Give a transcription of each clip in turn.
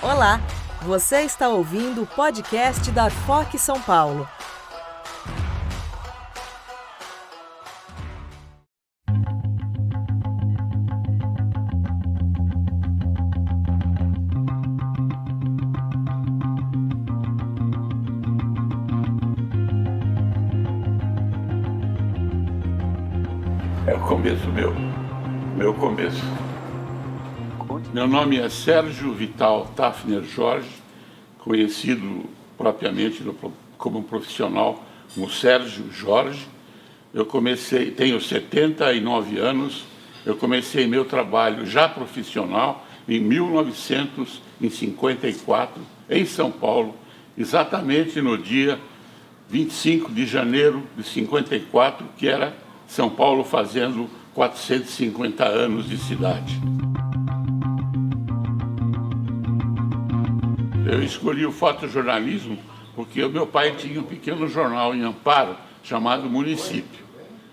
Olá, você está ouvindo o podcast da FOC São Paulo. É o começo meu, meu começo. Meu nome é Sérgio Vital Tafner Jorge, conhecido propriamente como profissional como Sérgio Jorge. Eu comecei, tenho 79 anos, eu comecei meu trabalho já profissional em 1954, em São Paulo, exatamente no dia 25 de janeiro de 54, que era São Paulo fazendo 450 anos de cidade. Eu escolhi o fotojornalismo porque o meu pai tinha um pequeno jornal em Amparo chamado Município.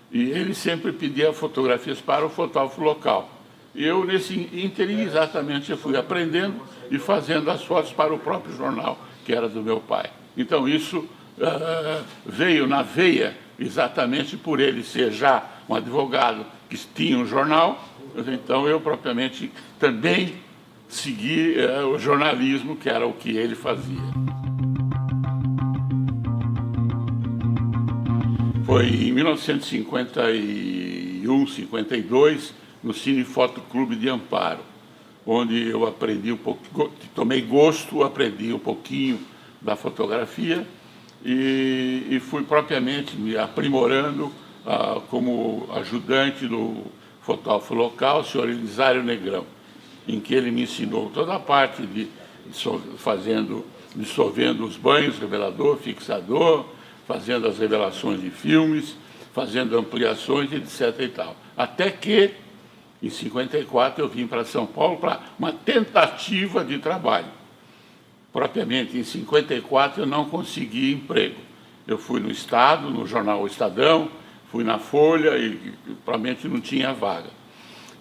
E ele sempre pedia fotografias para o fotógrafo local. Eu, nesse ínterim, exatamente, fui aprendendo e fazendo as fotos para o próprio jornal, que era do meu pai. Então, isso uh, veio na veia exatamente por ele ser já um advogado que tinha um jornal. Então, eu propriamente também seguir é, o jornalismo, que era o que ele fazia. Foi em 1951, 52, no Cine Foto Clube de Amparo, onde eu aprendi um pouco, tomei gosto, aprendi um pouquinho da fotografia e, e fui propriamente me aprimorando ah, como ajudante do fotógrafo local, o senhor Elisário Negrão em que ele me ensinou toda a parte de, fazendo, dissolvendo os banhos, revelador, fixador, fazendo as revelações de filmes, fazendo ampliações, etc. e tal. Até que, em 54, eu vim para São Paulo para uma tentativa de trabalho. Propriamente, em 54, eu não consegui emprego. Eu fui no Estado, no jornal o Estadão, fui na Folha e provavelmente não tinha vaga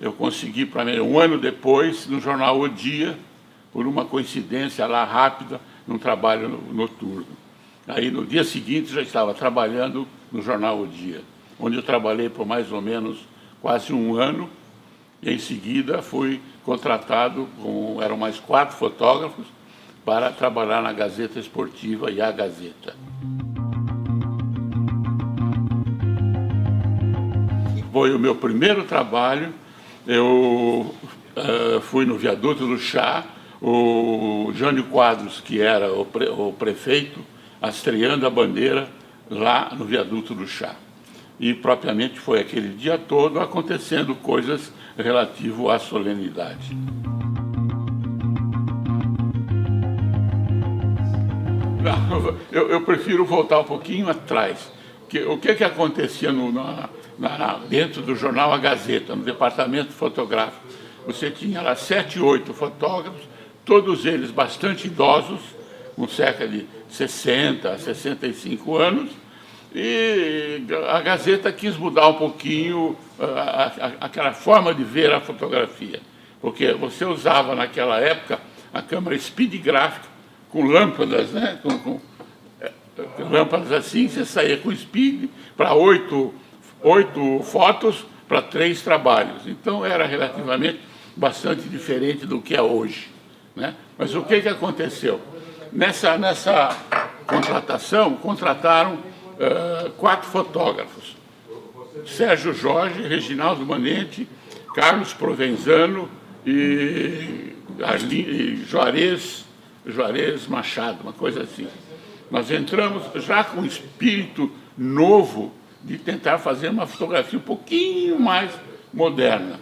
eu consegui para um ano depois no jornal O Dia, por uma coincidência lá rápida, num trabalho noturno. Aí no dia seguinte já estava trabalhando no jornal O Dia, onde eu trabalhei por mais ou menos quase um ano. E em seguida fui contratado com eram mais quatro fotógrafos para trabalhar na Gazeta Esportiva e a Gazeta. Foi o meu primeiro trabalho eu uh, fui no viaduto do Chá, o Jânio Quadros, que era o, pre, o prefeito, estreando a bandeira lá no viaduto do Chá. E propriamente foi aquele dia todo acontecendo coisas relativo à solenidade. Não, eu, eu, prefiro voltar um pouquinho atrás. Que, o que, que acontecia no, na, na, dentro do jornal A Gazeta, no departamento fotográfico. Você tinha lá sete, oito fotógrafos, todos eles bastante idosos, com cerca de 60, 65 anos, e a Gazeta quis mudar um pouquinho a, a, aquela forma de ver a fotografia, porque você usava naquela época a câmera speed gráfica com lâmpadas, né? com, com lâmpadas assim, você saía com speed para oito oito fotos para três trabalhos. Então era relativamente bastante diferente do que é hoje. Né? Mas o que, que aconteceu? Nessa, nessa contratação, contrataram uh, quatro fotógrafos. Sérgio Jorge, Reginaldo Manente, Carlos Provenzano e, e Juarez, Juarez Machado, uma coisa assim. Nós entramos já com um espírito novo de tentar fazer uma fotografia um pouquinho mais moderna.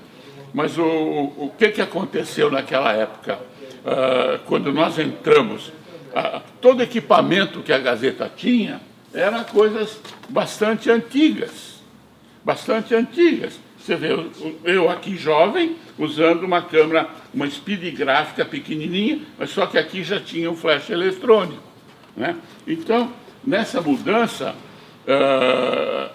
Mas o, o que, que aconteceu naquela época? Uh, quando nós entramos, uh, todo equipamento que a Gazeta tinha era coisas bastante antigas. Bastante antigas. Você vê eu aqui jovem, usando uma câmera, uma speed gráfica pequenininha, mas só que aqui já tinha um flash eletrônico. Né? Então, nessa mudança, uh,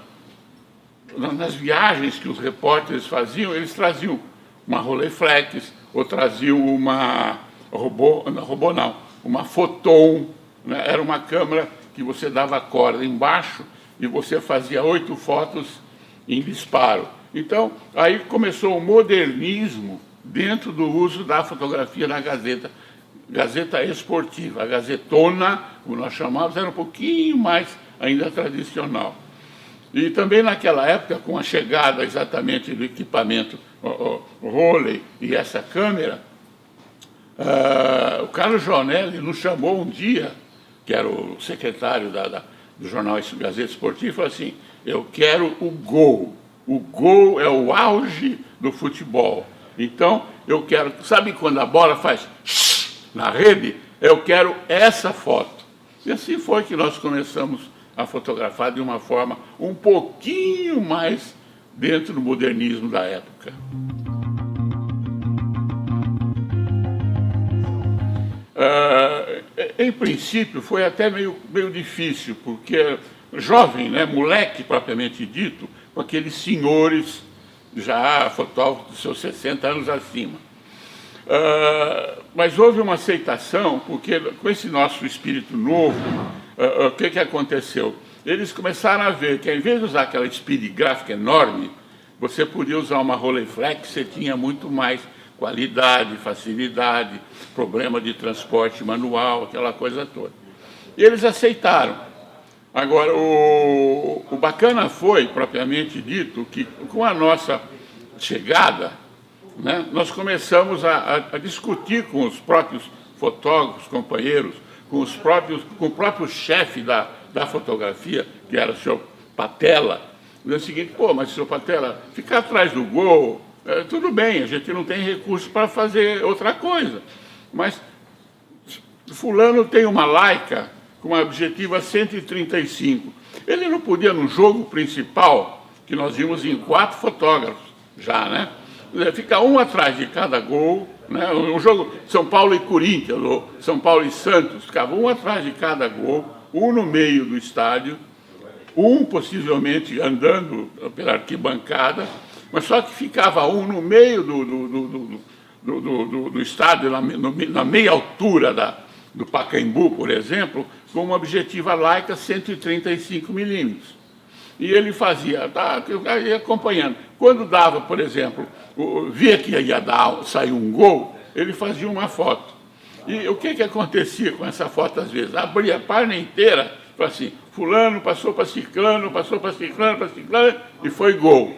nas viagens que os repórteres faziam, eles traziam uma Rolleiflex, ou traziam uma, robô, não, robô não, uma Photon, né? era uma câmera que você dava corda embaixo e você fazia oito fotos em disparo. Então, aí começou o modernismo dentro do uso da fotografia na Gazeta, Gazeta Esportiva. A Gazetona, como nós chamávamos, era um pouquinho mais ainda tradicional. E também naquela época, com a chegada exatamente do equipamento o, o e essa câmera, uh, o Carlos Jonelli nos chamou um dia, que era o secretário da, da, do jornal Gazeta Esportiva, e falou assim, eu quero o gol. O gol é o auge do futebol. Então, eu quero, sabe quando a bola faz na rede? Eu quero essa foto. E assim foi que nós começamos a fotografar de uma forma um pouquinho mais dentro do modernismo da época. Uh, em princípio, foi até meio, meio difícil, porque jovem, né, moleque propriamente dito, com aqueles senhores já fotógrafos dos seus 60 anos acima. Uh, mas houve uma aceitação, porque com esse nosso espírito novo, uh, o que, que aconteceu? Eles começaram a ver que, ao invés de usar aquela speed gráfica enorme, você podia usar uma Rolleiflex, você tinha muito mais qualidade, facilidade, problema de transporte manual, aquela coisa toda. E eles aceitaram. Agora, o, o bacana foi, propriamente dito, que com a nossa chegada, né, nós começamos a, a, discutir com os próprios fotógrafos, companheiros, com, os próprios, com o próprio chefe da, da fotografia, que era o senhor Patela, o seguinte, pô, mas senhor Patela, ficar atrás do gol, é, tudo bem, a gente não tem recursos para fazer outra coisa. Mas fulano tem uma laica com uma objetiva 135. Ele não podia, no jogo principal, que nós vimos em quatro fotógrafos já, né? Ficar um atrás de cada gol, né? Um jogo São Paulo e Corinthians, ou São Paulo e Santos, ficava um atrás de cada gol, um no meio do estádio, um possivelmente andando pela arquibancada, mas só que ficava um no meio do, do, do, do, do, do estádio, na, na, meia altura da, do Pacaembu, por exemplo, com uma objetiva laica 135 milímetros. E ele fazia, tá, ia acompanhando. Quando dava, por exemplo, via que ia dar, sair um gol, ele fazia uma foto. E o que, que acontecia com essa foto às vezes? Abria a página inteira, assim, fulano passou para ciclano, passou para ciclano, para ciclano, e foi gol.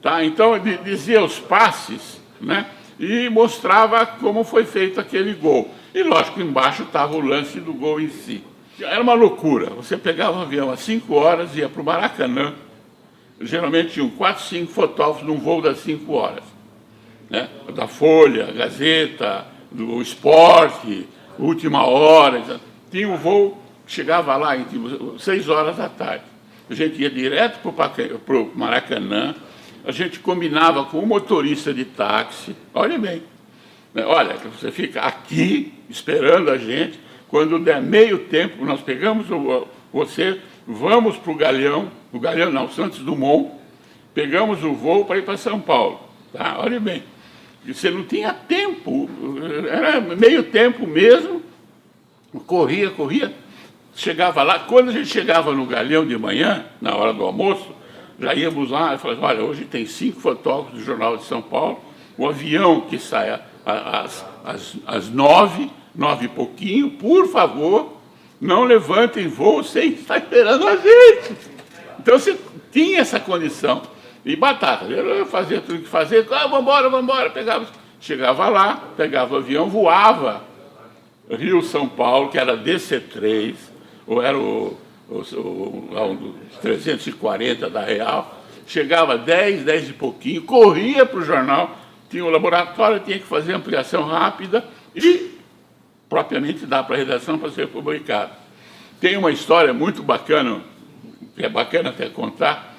Tá? Então, dizia os passes, né? E mostrava como foi feito aquele gol. E, lógico, embaixo estava o lance do gol em si. Era uma loucura. Você pegava um avião às 5 horas, ia para o Maracanã. Geralmente tinham 4, 5 fotógrafos num voo das 5 horas. Né? Da Folha, Gazeta, do Esporte, Última Hora. Tinha um voo chegava lá em tipo, 6 horas da tarde. A gente ia direto para o Maracanã, a gente combinava com o motorista de táxi, olha bem, né? olha, você fica aqui esperando a gente, quando der meio tempo, nós pegamos você, vamos para o Galeão, o Galeão não, Santos Dumont, pegamos o voo para ir para São Paulo. Tá? Olha bem, você não tinha tempo, era meio tempo mesmo, corria, corria, chegava lá, quando a gente chegava no Galeão de manhã, na hora do almoço, já íamos lá e falava, olha, hoje tem cinco fotógrafos do Jornal de São Paulo, o avião que sai às, às, às nove, nove e pouquinho, por favor, não levantem voo sem estar esperando a gente. Então você tinha essa condição. E batata, eu fazia tudo que fazia, ah, vamos embora, vamos embora, pegava, chegava lá, pegava o avião, voava Rio São Paulo, que era DC3, ou era o, o, o, um 340 da Real, chegava 10, 10 e pouquinho, corria para o jornal, tinha o um laboratório, tinha que fazer ampliação rápida e propriamente dar para a redação para ser publicado. Tem uma história muito bacana, que é bacana até contar.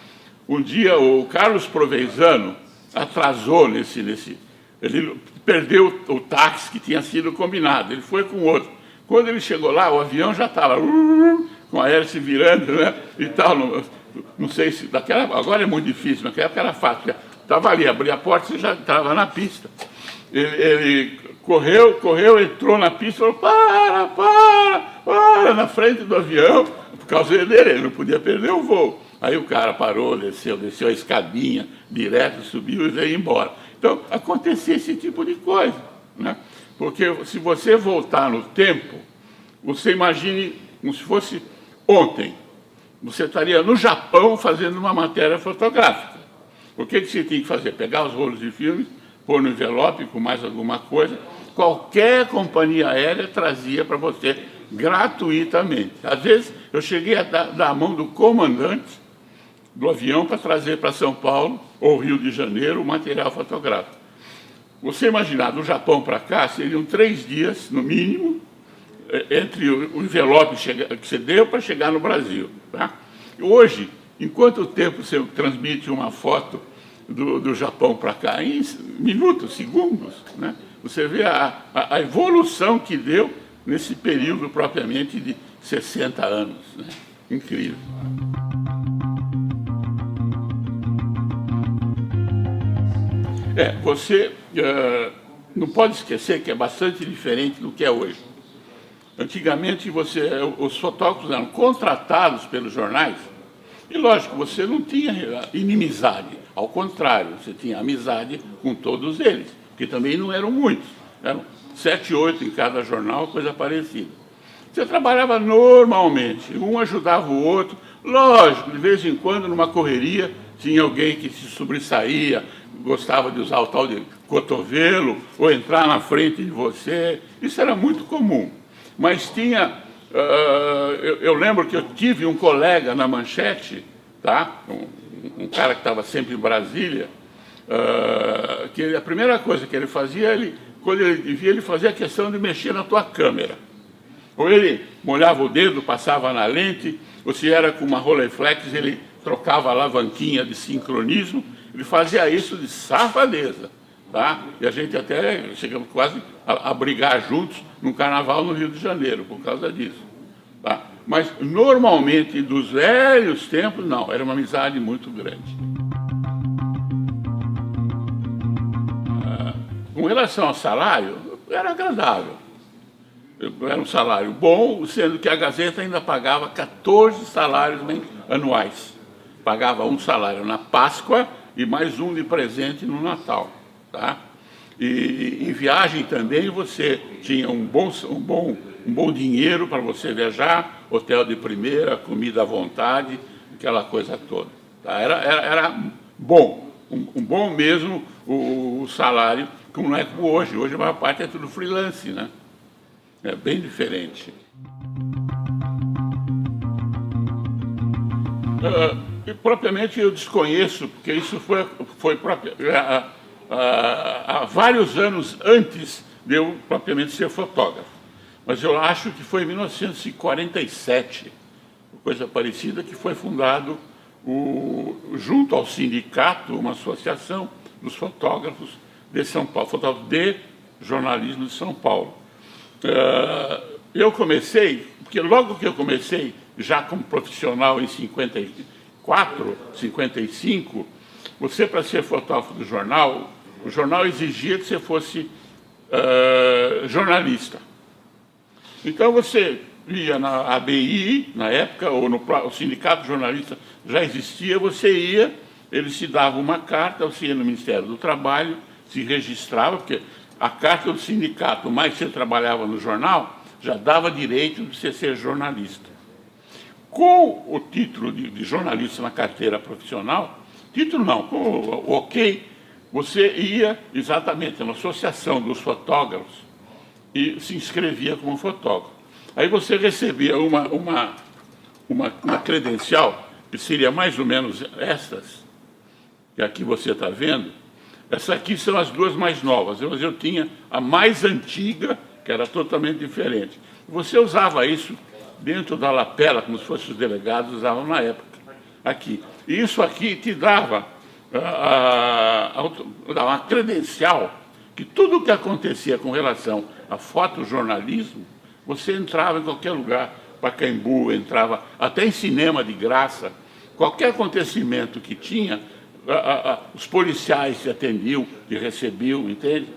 Um dia o Carlos Provenzano atrasou nesse, nesse ele perdeu o táxi que tinha sido combinado, ele foi com outro. Quando ele chegou lá, o avião já estava uh, com a hélice virando, né? E tal. Não, não sei se. Daquela, agora é muito difícil, naquela época era fácil. Estava ali, abria a porta e já estava na pista. Ele, ele, correu, correu, entrou na pista, falou, para, para, para, na frente do avião, por causa dele, ele não podia perder o voo. Aí o cara parou, desceu, desceu a escadinha, direto, subiu e veio embora. Então, acontecia esse tipo de coisa. Né? Porque se você voltar no tempo, você imagine como se fosse ontem. Você estaria no Japão fazendo uma matéria fotográfica. O que, que você tinha que fazer? Pegar os rolos de filmes, pôr no envelope com mais alguma coisa. Qualquer companhia aérea trazia para você gratuitamente. Às vezes eu cheguei a dar, dar a mão do comandante do avião para trazer para São Paulo ou Rio de Janeiro o material fotográfico. Você imaginar, do Japão para cá, seriam três dias, no mínimo, é, entre o envelope que você deu para chegar no Brasil. Tá? Hoje, em quanto tempo você transmite uma foto do, do Japão para cá? Em minutos, segundos. Né? Você vê a, a, a, evolução que deu nesse período propriamente de 60 anos. Né? Incrível. É, você uh, não pode esquecer que é bastante diferente do que é hoje. Antigamente, você, os fotógrafos eram contratados pelos jornais, e lógico, você não tinha inimizade, ao contrário, você tinha amizade com todos eles, que também não eram muitos, eram sete, oito em cada jornal, coisa parecida. Você trabalhava normalmente, um ajudava o outro, lógico, de vez em quando, numa correria, tinha alguém que se sobressaía, gostava de usar o tal de cotovelo ou entrar na frente de você. Isso era muito comum. Mas tinha. Uh, eu, eu, lembro que eu tive um colega na manchete, tá? um, um cara que estava sempre em Brasília, uh, que a primeira coisa que ele fazia, ele, quando ele via, ele fazia a questão de mexer na tua câmera. Ou ele molhava o dedo, passava na lente, ou se era com uma Rolleiflex, ele trocava a alavanquinha de sincronismo ele fazia isso de safadeza. Tá? E a gente até chegamos quase a, a brigar juntos no carnaval no Rio de Janeiro, por causa disso. Tá? Mas normalmente, dos velhos tempos, não, era uma amizade muito grande. Com relação ao salário, era agradável. Era um salário bom, sendo que a Gazeta ainda pagava 14 salários anuais. Pagava um salário na Páscoa e mais um de presente no Natal. Tá? E em viagem também você tinha um bom, um bom, um bom dinheiro para você viajar, hotel de primeira, comida à vontade, aquela coisa toda. Tá? Era, era, era bom, um, um bom mesmo o, o, salário, como não é como hoje. Hoje a maior parte é tudo freelance, né? É bem diferente. Uh, propriamente eu desconheço, porque isso foi, foi há, há, há vários anos antes de eu propriamente ser fotógrafo. Mas eu acho que foi em 1947, coisa parecida, que foi fundado, o, junto ao sindicato, uma associação dos fotógrafos de São Paulo, fotógrafos de jornalismo de São Paulo. Uh, eu comecei, porque logo que eu comecei, já como profissional em 50, 54, 55, você, para ser fotógrafo do jornal, o jornal exigia que você fosse uh, jornalista. Então você ia na ABI, na época, ou no o sindicato jornalista já existia, você ia, eles te davam uma carta, você ia no Ministério do Trabalho, se registrava, porque a carta do sindicato, mais você trabalhava no jornal, já dava direito de você ser jornalista com o título de, de jornalista na carteira profissional, título não, com o, o ok, você ia exatamente na associação dos fotógrafos e se inscrevia como fotógrafo. Aí você recebia uma, uma, uma, uma credencial, que seria mais ou menos estas, que aqui você está vendo. Essas aqui são as duas mais novas, mas eu tinha a mais antiga, que era totalmente diferente. Você usava isso dentro da lapela, como se fossem os delegados usavam na época, aqui. E isso aqui te dava ah, uma credencial que tudo o que acontecia com relação a fotojornalismo, você entrava em qualquer lugar, Pacaembu, entrava até em cinema de graça, qualquer acontecimento que tinha, os policiais te atendiam, te recebiam, entende?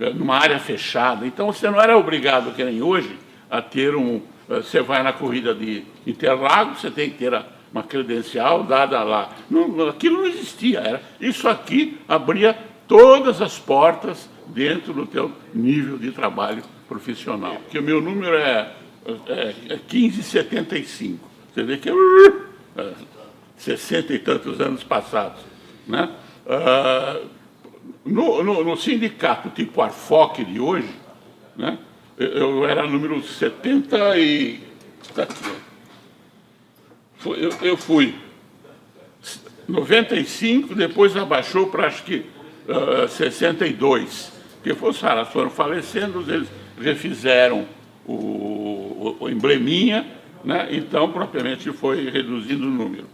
eh, numa área fechada. Então você não era obrigado, que nem hoje, a ter um. Eh, você vai na corrida de Interlagos, você tem que ter uma credencial dada lá. Não, aquilo não existia. Era, isso aqui abria todas as portas dentro do teu nível de trabalho profissional. Porque o meu número é, é, é 1575. Você vê que é, é 60 e tantos anos passados. Né? Ah, no, no, no, sindicato tipo Arfoc de hoje, né, eu, eu era número 70 e. Eu, eu fui 95, depois abaixou para acho que uh, ah, 62. Porque os caras foram falecendo, eles refizeram o, o, o embleminha, né? então propriamente foi reduzindo o número.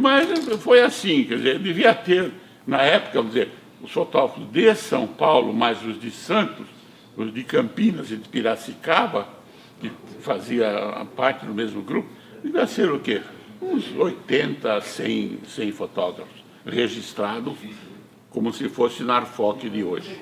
Mas foi assim, quer dizer, devia ter, na época, vamos dizer, os fotógrafos de São Paulo, mais os de Santos, os de Campinas e de Piracicaba, que fazia parte do mesmo grupo, devia ser o quê? Uns 80, 100, 100 fotógrafos registrados como se fosse Narfoc de hoje.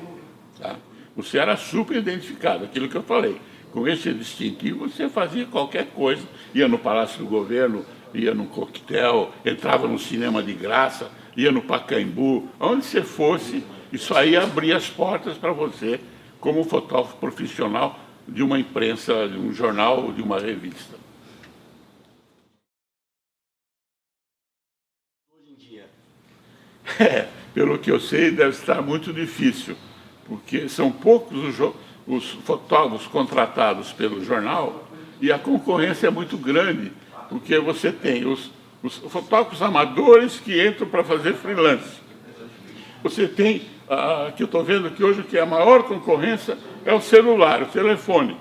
Tá? Você era super identificado, aquilo que eu falei. Com esse distintivo, você fazia qualquer coisa, ia no Palácio do Governo, ia no coquetel, entrava no cinema de graça, ia no Pacaembu, onde você fosse, isso aí abria as portas para você como fotógrafo profissional de uma imprensa, de um jornal ou de uma revista. Hoje em dia. É, pelo que eu sei, deve estar muito difícil, porque são poucos os, os fotógrafos contratados pelo jornal e a concorrência é muito grande porque você tem os, os fotógrafos amadores que entram para fazer freelance. Você tem, ah, que eu estou vendo que hoje que é a maior concorrência é o celular, o telefone.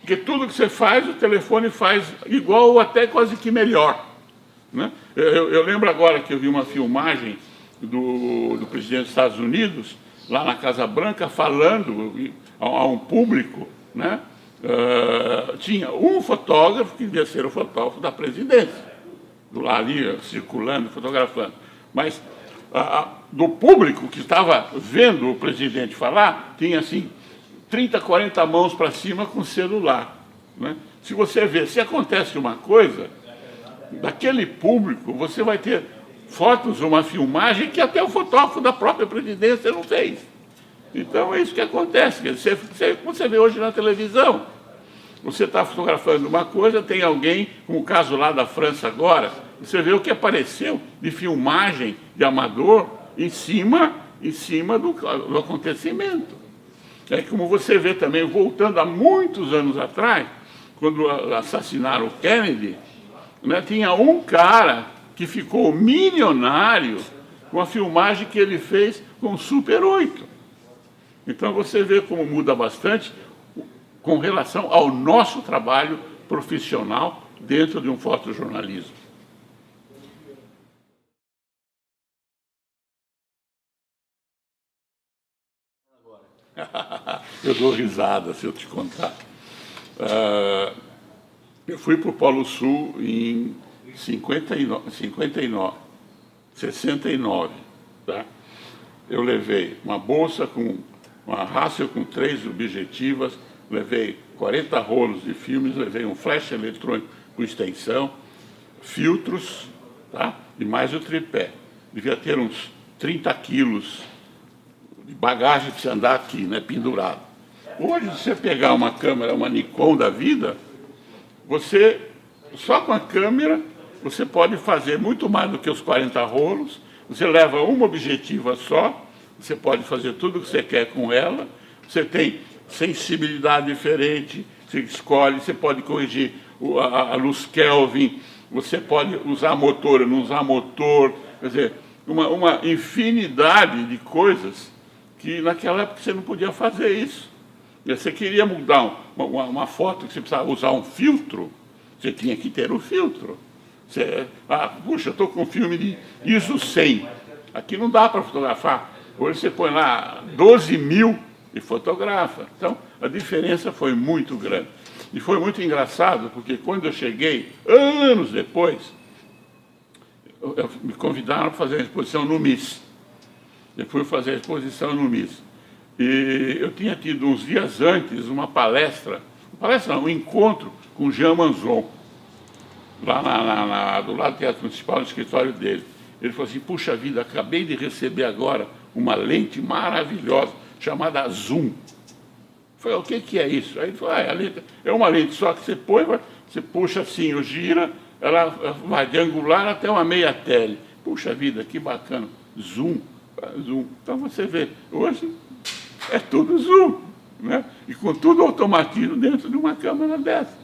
Porque tudo que você faz, o telefone faz igual ou até quase que melhor. Né? Eu, eu lembro agora que eu vi uma filmagem do, do presidente dos Estados Unidos, lá na Casa Branca, falando a, a um público, né? Uh, tinha um fotógrafo que devia ser o fotógrafo da presidência, do lá ali circulando, fotografando. Mas uh, do público que estava vendo o presidente falar, tinha assim 30, 40 mãos para cima com celular. Né? Se você vê, se acontece uma coisa, daquele público, você vai ter fotos, uma filmagem que até o fotógrafo da própria presidência não fez. Então é isso que acontece. Você, você, você vê hoje na televisão, você está fotografando uma coisa, tem alguém, como o caso lá da França agora, você vê o que apareceu de filmagem de amador em cima, em cima do, do acontecimento. É como você vê também, voltando a muitos anos atrás, quando assassinaram o Kennedy, né, tinha um cara que ficou milionário com a filmagem que ele fez com o Super 8. Então você vê como muda bastante com relação ao nosso trabalho profissional dentro de um fotojornalismo. eu dou risada se eu te contar. Uh, eu fui para o Polo Sul em 59, 59, 69. Tá? Eu levei uma bolsa com uma raça com três objetivas, levei 40 rolos de filmes, levei um flash eletrônico com extensão, filtros tá? e mais o tripé. Devia ter uns 30 quilos de bagagem para você andar aqui, né, pendurado. Hoje, se você pegar uma câmera, uma Nikon da vida, você, só com a câmera, você pode fazer muito mais do que os 40 rolos, você leva uma objetiva só, você pode fazer tudo o que você quer com ela, você tem sensibilidade diferente, você escolhe, você pode corrigir a, luz Kelvin, você pode usar motor, não usar motor, quer dizer, uma, uma infinidade de coisas que naquela época você não podia fazer isso. Você queria mudar uma, uma foto que você precisava usar um filtro, você tinha que ter o um filtro. Você, ah, puxa, estou com um filme de ISO 100. Aqui não dá para fotografar. Hoje você põe lá 12 mil e fotografa. Então, a diferença foi muito grande. E foi muito engraçado, porque quando eu cheguei, anos depois, eu, eu, me convidaram para fazer a exposição no MIS. Eu fui fazer a exposição no MIS. E eu tinha tido uns dias antes uma palestra, uma palestra não, um encontro com Jean Manzon, lá na, na, na, do lado do Teatro Municipal, no escritório dele. Ele falou assim, puxa vida, acabei de receber agora uma lente maravilhosa, chamada Zoom. Falei, o que, que é isso? Aí ele falou, ah, é, lente, é uma lente só que você põe, você puxa assim, ou gira, ela vai de angular até uma meia tele. Puxa vida, que bacana. Zoom, zoom. Então você vê, hoje é tudo zoom, né? E com tudo automatismo dentro de uma câmera dessa.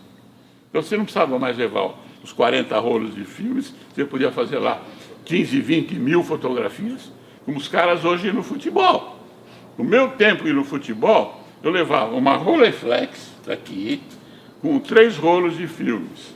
Então você não precisava mais levar os 40 rolos de filmes, você podia fazer lá 15, 20 mil fotografias, como os caras hoje no futebol. No meu tempo e no futebol, eu levava uma Rolleiflex daqui, com três rolos de filmes.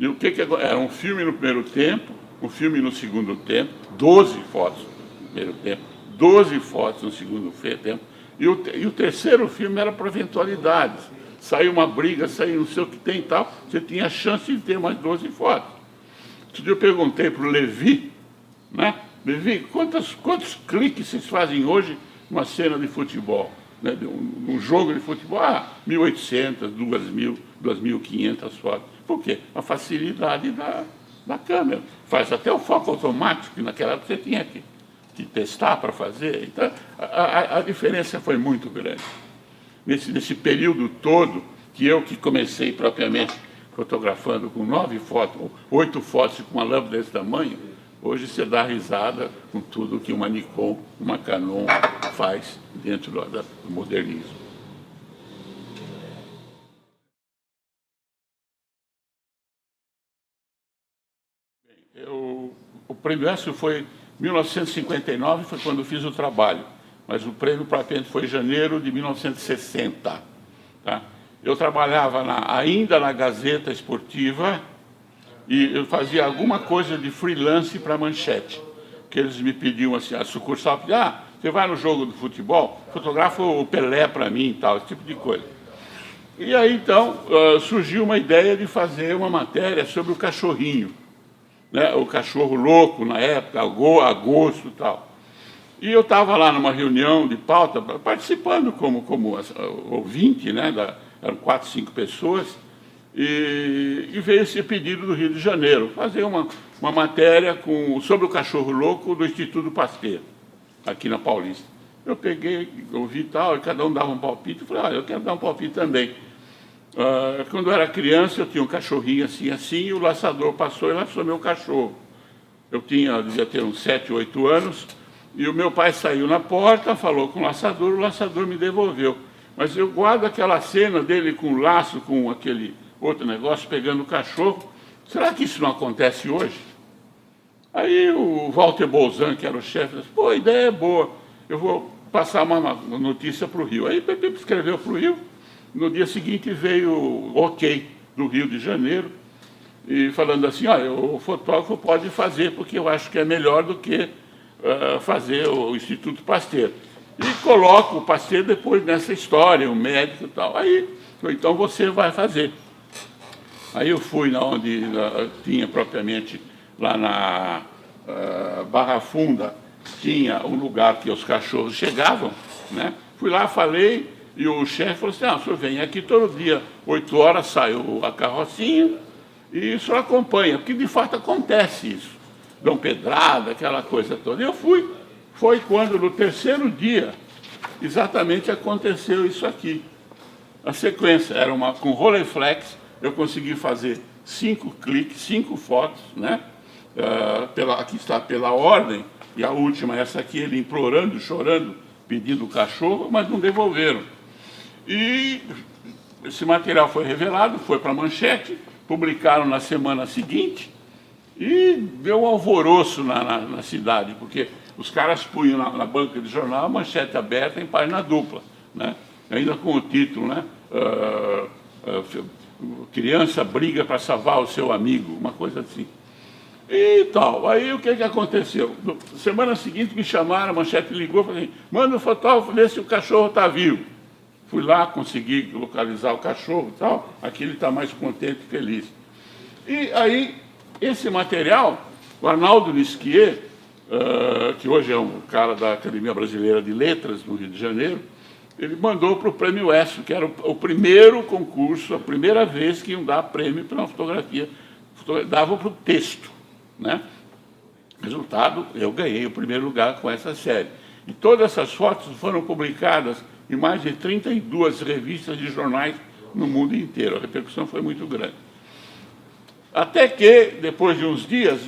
E o que, que era? Um filme no primeiro tempo, um filme no segundo tempo, 12 fotos no primeiro tempo, 12 fotos no segundo tempo. E o, e o terceiro filme era para eventualidades. Saiu uma briga, saiu não sei o que tem e tal, você tinha a chance de ter mais 12 fotos. Outro dia eu perguntei para o Levi, né? Levi, quantos, quantos cliques vocês fazem hoje numa cena de futebol? Né? De um, um jogo de futebol? Ah, 1.800, 2.000, 2.500 fotos. Por quê? A facilidade da, da câmera. Faz até o foco automático, que naquela época você tinha que, que testar para fazer. Então, a, a, a, diferença foi muito grande. Nesse, nesse período todo, que eu que comecei propriamente fotografando com nove fotos, oito fotos com uma lâmpada desse tamanho, Hoje você dá risada com tudo que uma Nikon, uma Canon faz dentro do modernismo. Eu, o prêmio ESSO foi 1959, foi quando fiz o trabalho, mas o prêmio propriamente foi em janeiro de 1960. Tá? Eu trabalhava na, ainda na Gazeta Esportiva, e eu fazia alguma coisa de freelance para manchete. Que eles me pediam assim, a sucursal ah, você vai no jogo do futebol, fotografa o Pelé para mim e tal, esse tipo de coisa. E aí então surgiu uma ideia de fazer uma matéria sobre o cachorrinho, né? o cachorro louco na época, agosto e tal. E eu estava lá numa reunião de pauta, participando como, como ouvinte, né? Da, eram quatro, cinco pessoas, e, e, veio esse pedido do Rio de Janeiro, fazer uma, uma matéria com, sobre o cachorro louco do Instituto Pasteur, aqui na Paulista. Eu peguei, ouvi tal, e cada um dava um palpite, eu falei, ah, eu quero dar um palpite também. Uh, quando eu era criança, eu tinha um cachorrinho assim, assim, e o laçador passou e laçou meu cachorro. Eu tinha, devia ter uns 7, 8 anos, e o meu pai saiu na porta, falou com o laçador, o laçador me devolveu. Mas eu guardo aquela cena dele com o laço, com aquele outro negócio, pegando o cachorro. Será que isso não acontece hoje? Aí o Walter Bolzan, que era o chefe, disse, pô, a ideia é boa, eu vou passar uma notícia para o Rio. Aí escreveu para o Rio, no dia seguinte veio o ok do Rio de Janeiro, e falando assim, olha, o fotógrafo pode fazer, porque eu acho que é melhor do que uh, fazer o Instituto Pasteur. E coloca o Pasteur depois nessa história, o médico e tal. Aí, então você vai fazer. Aí eu fui na onde tinha propriamente, lá na uh, Barra Funda, tinha um lugar que os cachorros chegavam, né? Fui lá, falei, e o chefe falou assim, ah, o senhor vem aqui todo dia, oito horas sai a carrocinha, e o senhor acompanha, porque de fato acontece isso. Dão pedrada, aquela coisa toda. E eu fui, foi quando no terceiro dia, exatamente aconteceu isso aqui. A sequência era uma com Rolleiflex, eu consegui fazer cinco cliques, cinco fotos, né? Uh, pela, aqui está pela ordem, e a última, essa aqui, ele implorando, chorando, pedindo o cachorro, mas não devolveram. E esse material foi revelado, foi para a manchete, publicaram na semana seguinte, e deu um alvoroço na, na, na cidade, porque os caras punham na, na, banca de jornal a manchete aberta em página dupla, né? ainda com o título, né? Uh, criança briga para salvar o seu amigo, uma coisa assim. E tal. Aí o que, que aconteceu? Semana seguinte me chamaram, a manchete ligou assim, manda o fotógrafo ver se o cachorro está vivo. Fui lá, consegui localizar o cachorro e tal, aqui ele está mais contente e feliz. E aí, esse material, o Arnaldo Nisquier, uh, que hoje é um cara da Academia Brasileira de Letras, no Rio de Janeiro, ele mandou para o Prêmio ESSO, que era o, primeiro concurso, a primeira vez que iam dar prêmio para uma fotografia, dava para o texto. Né? Resultado, eu ganhei o primeiro lugar com essa série. E todas essas fotos foram publicadas em mais de 32 revistas de jornais no mundo inteiro. A repercussão foi muito grande. Até que, depois de uns dias,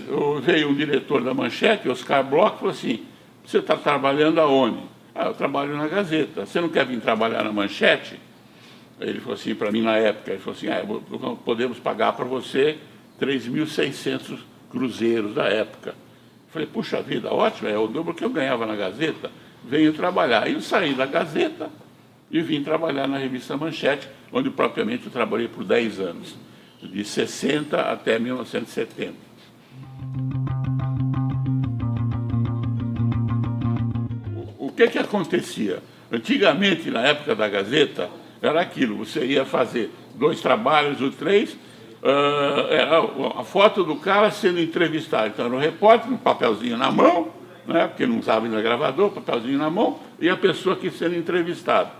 veio um diretor da Manchete, Oscar Bloch, e falou assim, você está trabalhando aonde? Ah, eu trabalho na Gazeta. Você não quer vir trabalhar na Manchete? Ele falou assim para mim na época, ele falou assim, ah, podemos pagar para você 3.600 cruzeiros da época. Eu falei, puxa vida, ótimo, é o dobro que eu ganhava na Gazeta. Venho trabalhar. Aí eu saí da Gazeta e vim trabalhar na revista Manchete, onde propriamente eu trabalhei por 10 anos, de 60 até 1970. Que que acontecia? Antigamente, na época da Gazeta, era aquilo, você ia fazer dois trabalhos ou três, era a foto do cara sendo entrevistado. Então era o repórter, um papelzinho na mão, né, porque não usava ainda gravador, papelzinho na mão, e a pessoa que sendo entrevistada.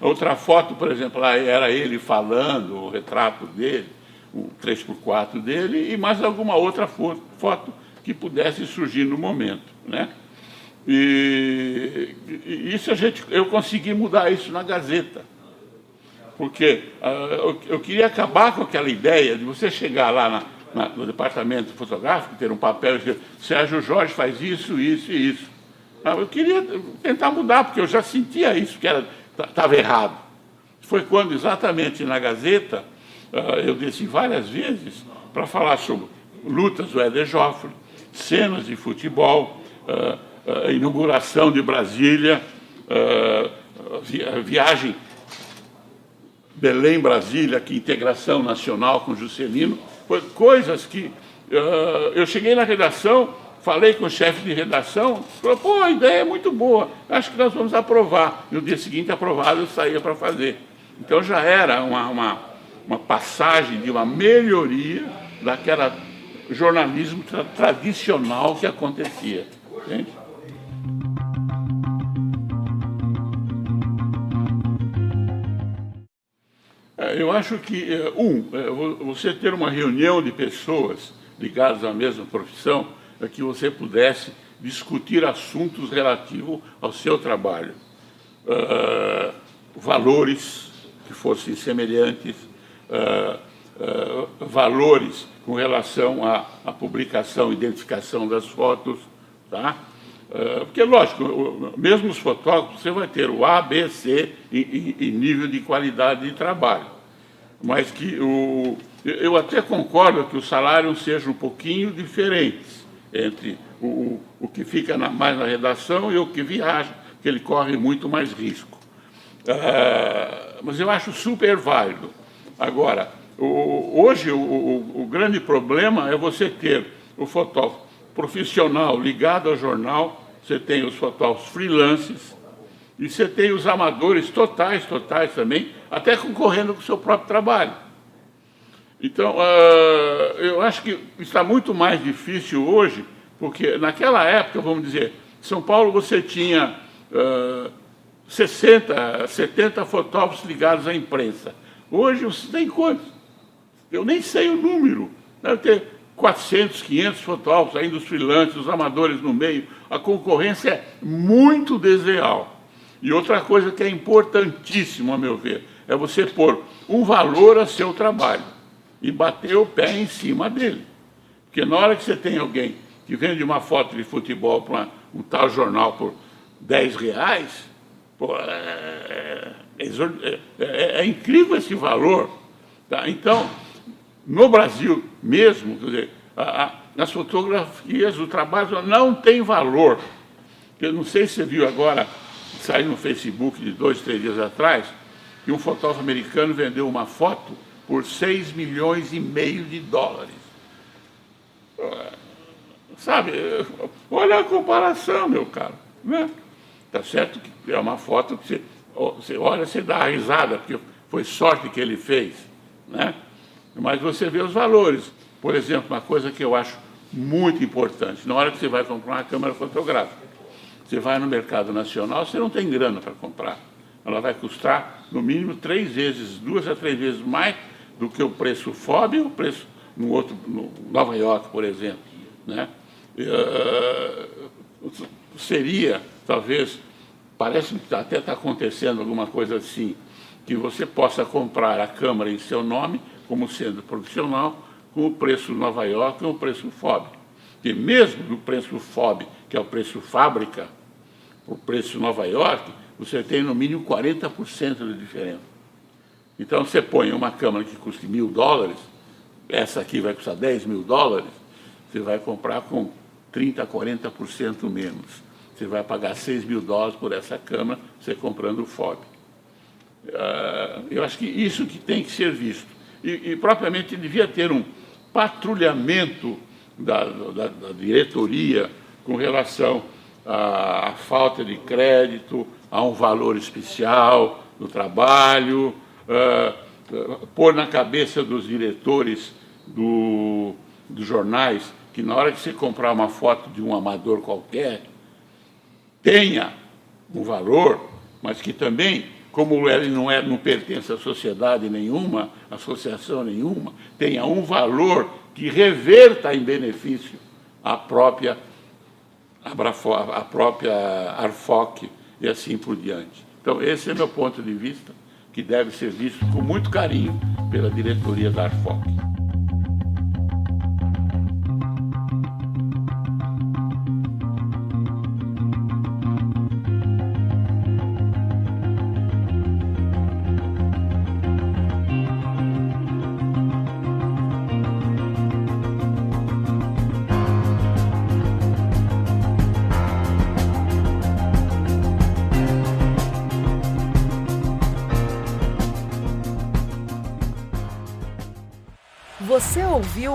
Outra foto, por exemplo, era ele falando, o retrato dele, o 3x4 dele, e mais alguma outra foto que pudesse surgir no momento. Né? E, e isso a gente, eu consegui mudar isso na Gazeta. Porque uh, eu, eu, queria acabar com aquela ideia de você chegar lá na, na, no departamento fotográfico, ter um papel e dizer, Sérgio Jorge faz isso, isso e isso. Ah, eu queria tentar mudar, porque eu já sentia isso, que estava errado. Foi quando, exatamente na Gazeta, ah, eu desci várias vezes para falar sobre lutas do Éder Joffre, cenas de futebol, ah, ah, inauguração de Brasília, viagem Belém-Brasília, que integração nacional com Juscelino, coisas que eu cheguei na redação falei com o chefe de redação, falou, pô, a ideia é muito boa, acho que nós vamos aprovar. No dia seguinte, aprovado, eu saía para fazer. Então já era uma, uma, uma, passagem de uma melhoria daquela jornalismo tra tradicional que acontecia. Entende? Eu acho que, é, um, é, você ter uma reunião de pessoas ligadas à mesma profissão, para que você pudesse discutir assuntos relativos ao seu trabalho. Uh, valores que fossem semelhantes, uh, uh, valores com relação à, à, publicação, identificação das fotos, tá? porque, lógico, mesmo os fotógrafos, você vai ter o A, B, C e, e, e nível de qualidade de trabalho. Mas que o, eu até concordo que os salários sejam um pouquinho diferentes entre o, o que fica na, mais na redação e o que viaja, que ele corre muito mais risco. Ah, mas eu acho super válido. Agora, o, hoje o, o, o, grande problema é você ter o fotógrafo profissional ligado ao jornal, você tem os fotógrafos freelances, e você tem os amadores totais, totais também, até concorrendo com o seu próprio trabalho. Então, uh, eu acho que está muito mais difícil hoje, porque naquela época, vamos dizer, São Paulo você tinha uh, 60, 70 fotógrafos ligados à imprensa. Hoje você tem quantos? Eu nem sei o número. Deve ter 400, 500 fotógrafos, ainda os freelancers, os amadores no meio. A concorrência é muito desleal. E outra coisa que é importantíssimo, a meu ver, é você pôr um valor a seu trabalho e bater o pé em cima dele. Porque na hora que você tem alguém que vende uma foto de futebol para um tal jornal por 10 reais, pô, é, é, é, é, incrível esse valor. Tá? Então, no Brasil mesmo, quer dizer, a, a, as fotografias, o trabalho não tem valor. Eu não sei se você viu agora, saiu no Facebook de dois, três dias atrás, que um fotógrafo americano vendeu uma foto por 6 milhões e meio de dólares. Sabe, olha a comparação, meu caro. Né? Tá certo que é uma foto que você, você olha, você dá risada, porque foi sorte que ele fez. Né? Mas você vê os valores. Por exemplo, uma coisa que eu acho muito importante, na hora que você vai comprar uma câmera fotográfica, você vai no mercado nacional, você não tem grana para comprar. Ela vai custar no mínimo três vezes, duas a três vezes mais do que o preço FOB e o preço no outro, no Nova York, por exemplo. Né? Uh, seria, talvez, parece que até está acontecendo alguma coisa assim, que você possa comprar a câmara em seu nome, como sendo profissional, com o preço Nova York e o preço FOB. E mesmo no preço FOB, que é o preço fábrica, o preço Nova York, você tem no mínimo 40% de diferença. Então você põe uma câmera que custa mil dólares, essa aqui vai custar 10 mil dólares, você vai comprar com 30%, 40% menos. Você vai pagar 6 mil dólares por essa câmera, você comprando o FOB. Uh, eu acho que isso que tem que ser visto. E, e propriamente devia ter um patrulhamento da, da, da diretoria com relação à, falta de crédito, a um valor especial no trabalho, uh, pôr na cabeça dos diretores do, dos jornais que na hora que você comprar uma foto de um amador qualquer, tenha um valor, mas que também, como ele não, é, não pertence a sociedade nenhuma, associação nenhuma, tenha um valor que reverta em benefício a própria, a própria Arfoc e assim por diante. Então, esse é meu ponto de vista, que deve ser visto com muito carinho pela diretoria da Arfoc.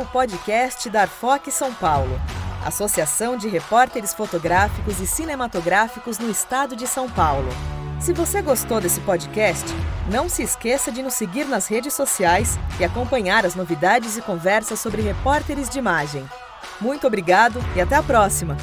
Podcast da Arfoc São Paulo, Associação de Repórteres Fotográficos e Cinematográficos no Estado de São Paulo. Se você gostou desse podcast, não se esqueça de nos seguir nas redes sociais e acompanhar as novidades e conversas sobre repórteres de imagem. Muito obrigado e até a próxima!